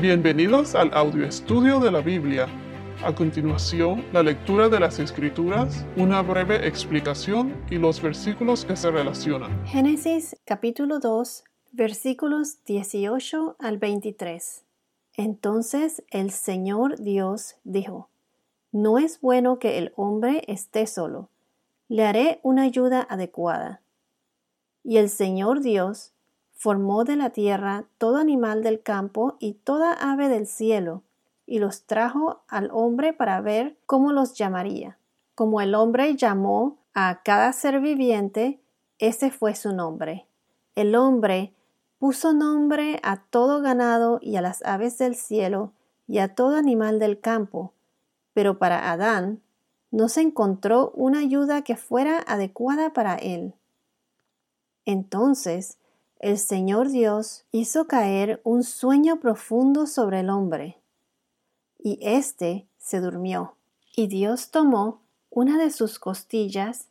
Bienvenidos al audio estudio de la Biblia. A continuación, la lectura de las Escrituras, una breve explicación y los versículos que se relacionan. Génesis capítulo 2, versículos 18 al 23. Entonces el Señor Dios dijo, No es bueno que el hombre esté solo, le haré una ayuda adecuada. Y el Señor Dios formó de la tierra todo animal del campo y toda ave del cielo, y los trajo al hombre para ver cómo los llamaría. Como el hombre llamó a cada ser viviente, ese fue su nombre. El hombre puso nombre a todo ganado y a las aves del cielo y a todo animal del campo, pero para Adán no se encontró una ayuda que fuera adecuada para él. Entonces el Señor Dios hizo caer un sueño profundo sobre el hombre, y éste se durmió. Y Dios tomó una de sus costillas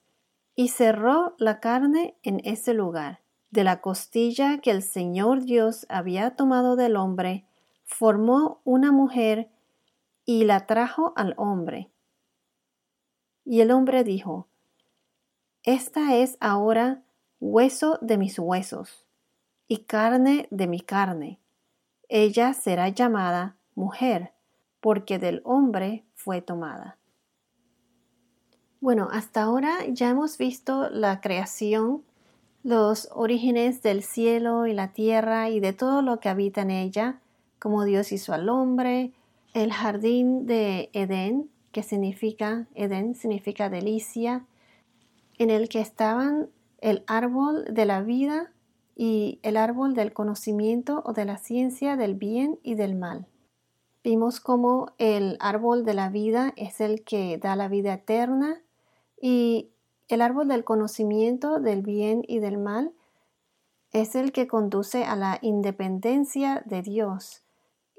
y cerró la carne en ese lugar. De la costilla que el Señor Dios había tomado del hombre, formó una mujer y la trajo al hombre. Y el hombre dijo, Esta es ahora hueso de mis huesos y carne de mi carne. Ella será llamada mujer, porque del hombre fue tomada. Bueno, hasta ahora ya hemos visto la creación, los orígenes del cielo y la tierra y de todo lo que habita en ella, como Dios hizo al hombre, el jardín de Edén, que significa, Edén significa delicia, en el que estaban el árbol de la vida y el árbol del conocimiento o de la ciencia del bien y del mal. Vimos cómo el árbol de la vida es el que da la vida eterna y el árbol del conocimiento del bien y del mal es el que conduce a la independencia de Dios.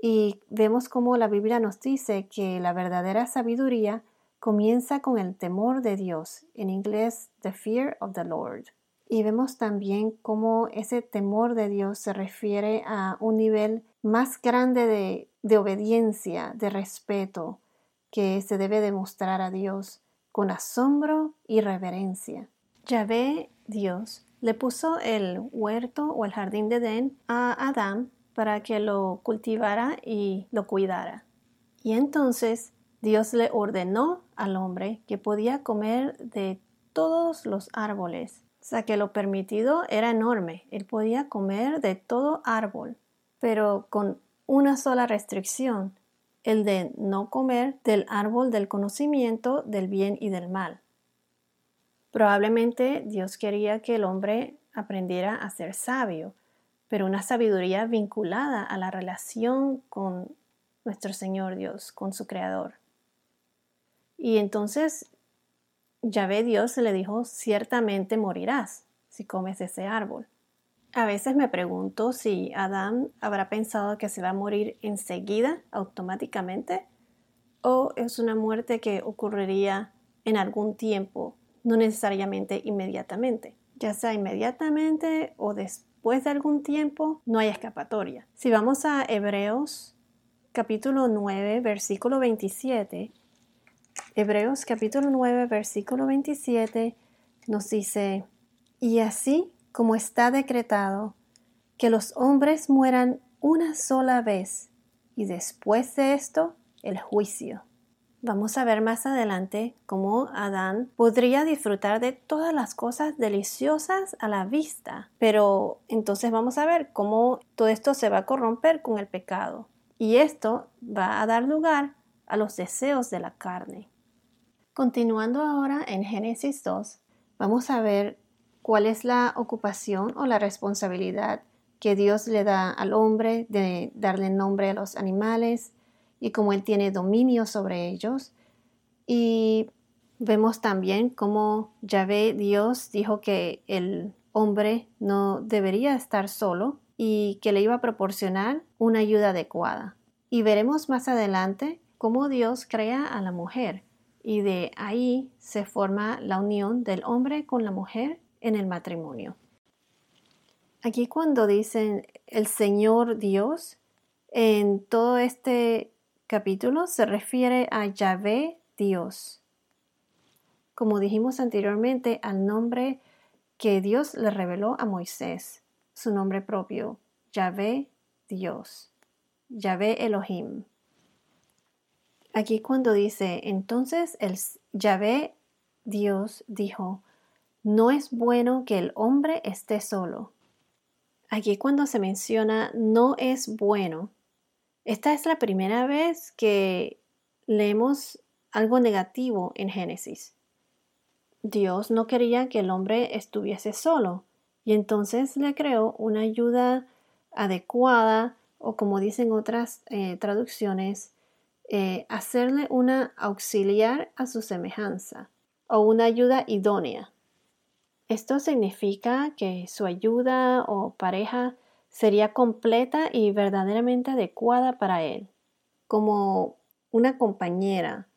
Y vemos cómo la Biblia nos dice que la verdadera sabiduría comienza con el temor de Dios, en inglés, the fear of the Lord. Y vemos también cómo ese temor de Dios se refiere a un nivel más grande de, de obediencia, de respeto, que se debe demostrar a Dios con asombro y reverencia. Yahvé, Dios, le puso el huerto o el jardín de Edén a Adán para que lo cultivara y lo cuidara. Y entonces Dios le ordenó al hombre que podía comer de todos los árboles o sea que lo permitido era enorme. Él podía comer de todo árbol, pero con una sola restricción, el de no comer del árbol del conocimiento del bien y del mal. Probablemente Dios quería que el hombre aprendiera a ser sabio, pero una sabiduría vinculada a la relación con nuestro Señor Dios, con su Creador. Y entonces ve Dios le dijo, ciertamente morirás si comes ese árbol. A veces me pregunto si Adán habrá pensado que se va a morir enseguida, automáticamente, o es una muerte que ocurriría en algún tiempo, no necesariamente inmediatamente. Ya sea inmediatamente o después de algún tiempo, no hay escapatoria. Si vamos a Hebreos capítulo 9, versículo 27, Hebreos capítulo 9, versículo 27 nos dice, y así como está decretado, que los hombres mueran una sola vez, y después de esto, el juicio. Vamos a ver más adelante cómo Adán podría disfrutar de todas las cosas deliciosas a la vista, pero entonces vamos a ver cómo todo esto se va a corromper con el pecado, y esto va a dar lugar a los deseos de la carne. Continuando ahora en Génesis 2, vamos a ver cuál es la ocupación o la responsabilidad que Dios le da al hombre de darle nombre a los animales y cómo Él tiene dominio sobre ellos. Y vemos también cómo Yahvé Dios dijo que el hombre no debería estar solo y que le iba a proporcionar una ayuda adecuada. Y veremos más adelante cómo Dios crea a la mujer y de ahí se forma la unión del hombre con la mujer en el matrimonio. Aquí cuando dicen el Señor Dios, en todo este capítulo se refiere a Yahvé Dios. Como dijimos anteriormente, al nombre que Dios le reveló a Moisés, su nombre propio, Yahvé Dios, Yahvé Elohim. Aquí cuando dice, entonces el Yahvé Dios dijo, no es bueno que el hombre esté solo. Aquí cuando se menciona no es bueno, esta es la primera vez que leemos algo negativo en Génesis. Dios no quería que el hombre estuviese solo y entonces le creó una ayuda adecuada o como dicen otras eh, traducciones, eh, hacerle una auxiliar a su semejanza o una ayuda idónea. Esto significa que su ayuda o pareja sería completa y verdaderamente adecuada para él, como una compañera,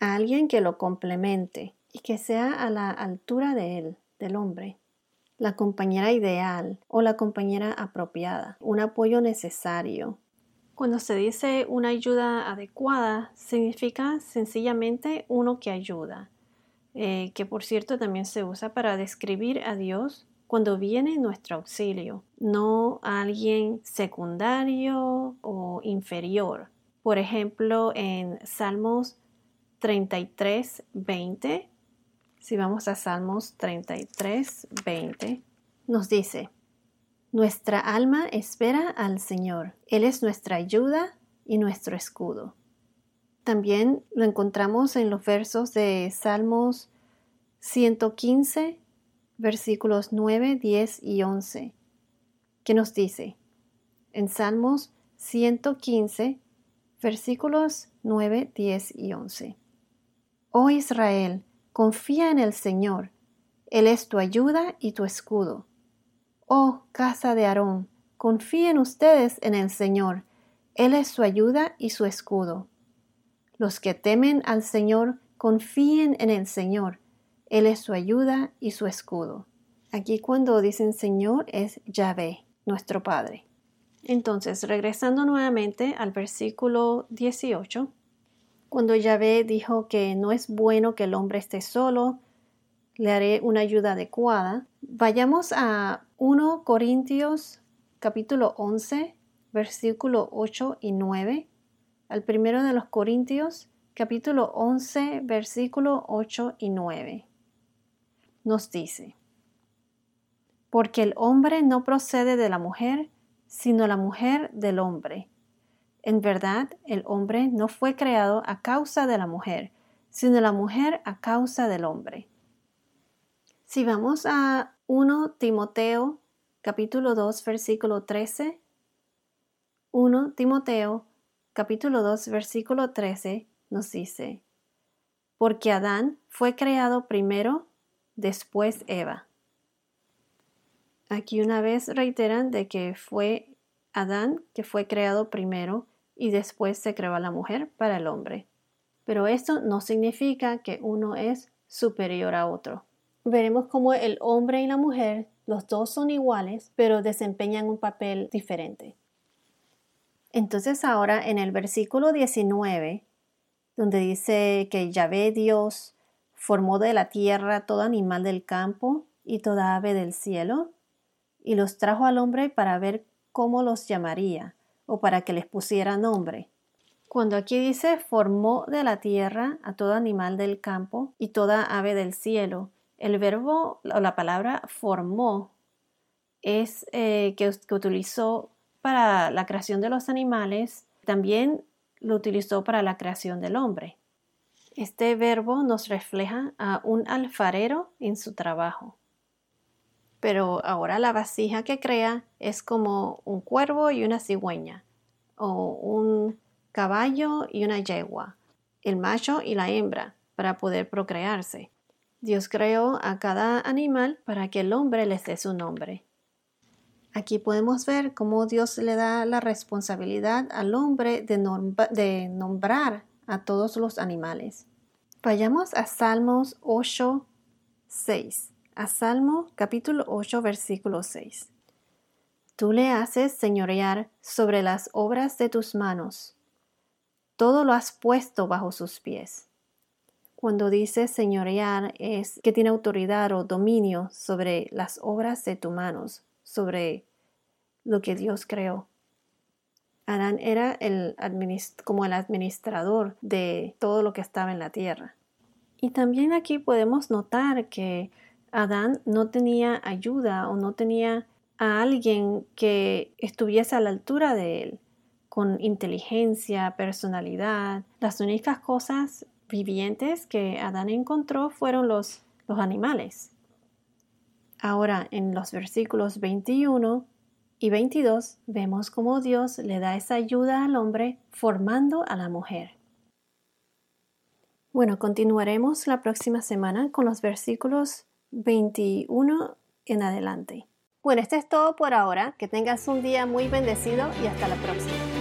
alguien que lo complemente y que sea a la altura de él, del hombre. La compañera ideal o la compañera apropiada, un apoyo necesario, cuando se dice una ayuda adecuada, significa sencillamente uno que ayuda, eh, que por cierto también se usa para describir a Dios cuando viene nuestro auxilio, no a alguien secundario o inferior. Por ejemplo, en Salmos 33, 20, si vamos a Salmos 33, 20, nos dice, nuestra alma espera al Señor. Él es nuestra ayuda y nuestro escudo. También lo encontramos en los versos de Salmos 115, versículos 9, 10 y 11, que nos dice, en Salmos 115, versículos 9, 10 y 11. Oh Israel, confía en el Señor, Él es tu ayuda y tu escudo. Oh casa de Aarón, confíen ustedes en el Señor, Él es su ayuda y su escudo. Los que temen al Señor, confíen en el Señor, Él es su ayuda y su escudo. Aquí cuando dicen Señor es Yahvé, nuestro Padre. Entonces, regresando nuevamente al versículo 18, cuando Yahvé dijo que no es bueno que el hombre esté solo, le haré una ayuda adecuada. Vayamos a 1 Corintios capítulo 11, versículo 8 y 9. Al primero de los Corintios capítulo 11, versículo 8 y 9. Nos dice, porque el hombre no procede de la mujer, sino la mujer del hombre. En verdad, el hombre no fue creado a causa de la mujer, sino la mujer a causa del hombre. Si vamos a 1 Timoteo capítulo 2 versículo 13, 1 Timoteo capítulo 2 versículo 13 nos dice, porque Adán fue creado primero, después Eva. Aquí una vez reiteran de que fue Adán que fue creado primero y después se creó la mujer para el hombre. Pero esto no significa que uno es superior a otro veremos cómo el hombre y la mujer, los dos son iguales, pero desempeñan un papel diferente. Entonces ahora en el versículo 19, donde dice que Yahvé Dios formó de la tierra todo animal del campo y toda ave del cielo, y los trajo al hombre para ver cómo los llamaría, o para que les pusiera nombre. Cuando aquí dice formó de la tierra a todo animal del campo y toda ave del cielo, el verbo o la palabra formó es eh, que, que utilizó para la creación de los animales, también lo utilizó para la creación del hombre. Este verbo nos refleja a un alfarero en su trabajo. Pero ahora la vasija que crea es como un cuervo y una cigüeña, o un caballo y una yegua, el macho y la hembra, para poder procrearse. Dios creó a cada animal para que el hombre les dé su nombre. Aquí podemos ver cómo Dios le da la responsabilidad al hombre de, nombrar a todos los animales. Vayamos a Salmos 8, 6. A Salmo capítulo 8, versículo 6. Tú le haces señorear sobre las obras de tus manos. Todo lo has puesto bajo sus pies. Cuando dice señorear es que tiene autoridad o dominio sobre las obras de tus manos, sobre lo que Dios creó. Adán era el como el administrador de todo lo que estaba en la tierra. Y también aquí podemos notar que Adán no tenía ayuda o no tenía a alguien que estuviese a la altura de él, con inteligencia, personalidad. Las únicas cosas vivientes que Adán encontró fueron los, los animales. Ahora, en los versículos 21 y 22 vemos cómo Dios le da esa ayuda al hombre formando a la mujer. Bueno, continuaremos la próxima semana con los versículos 21 en adelante. Bueno, esto es todo por ahora. Que tengas un día muy bendecido y hasta la próxima.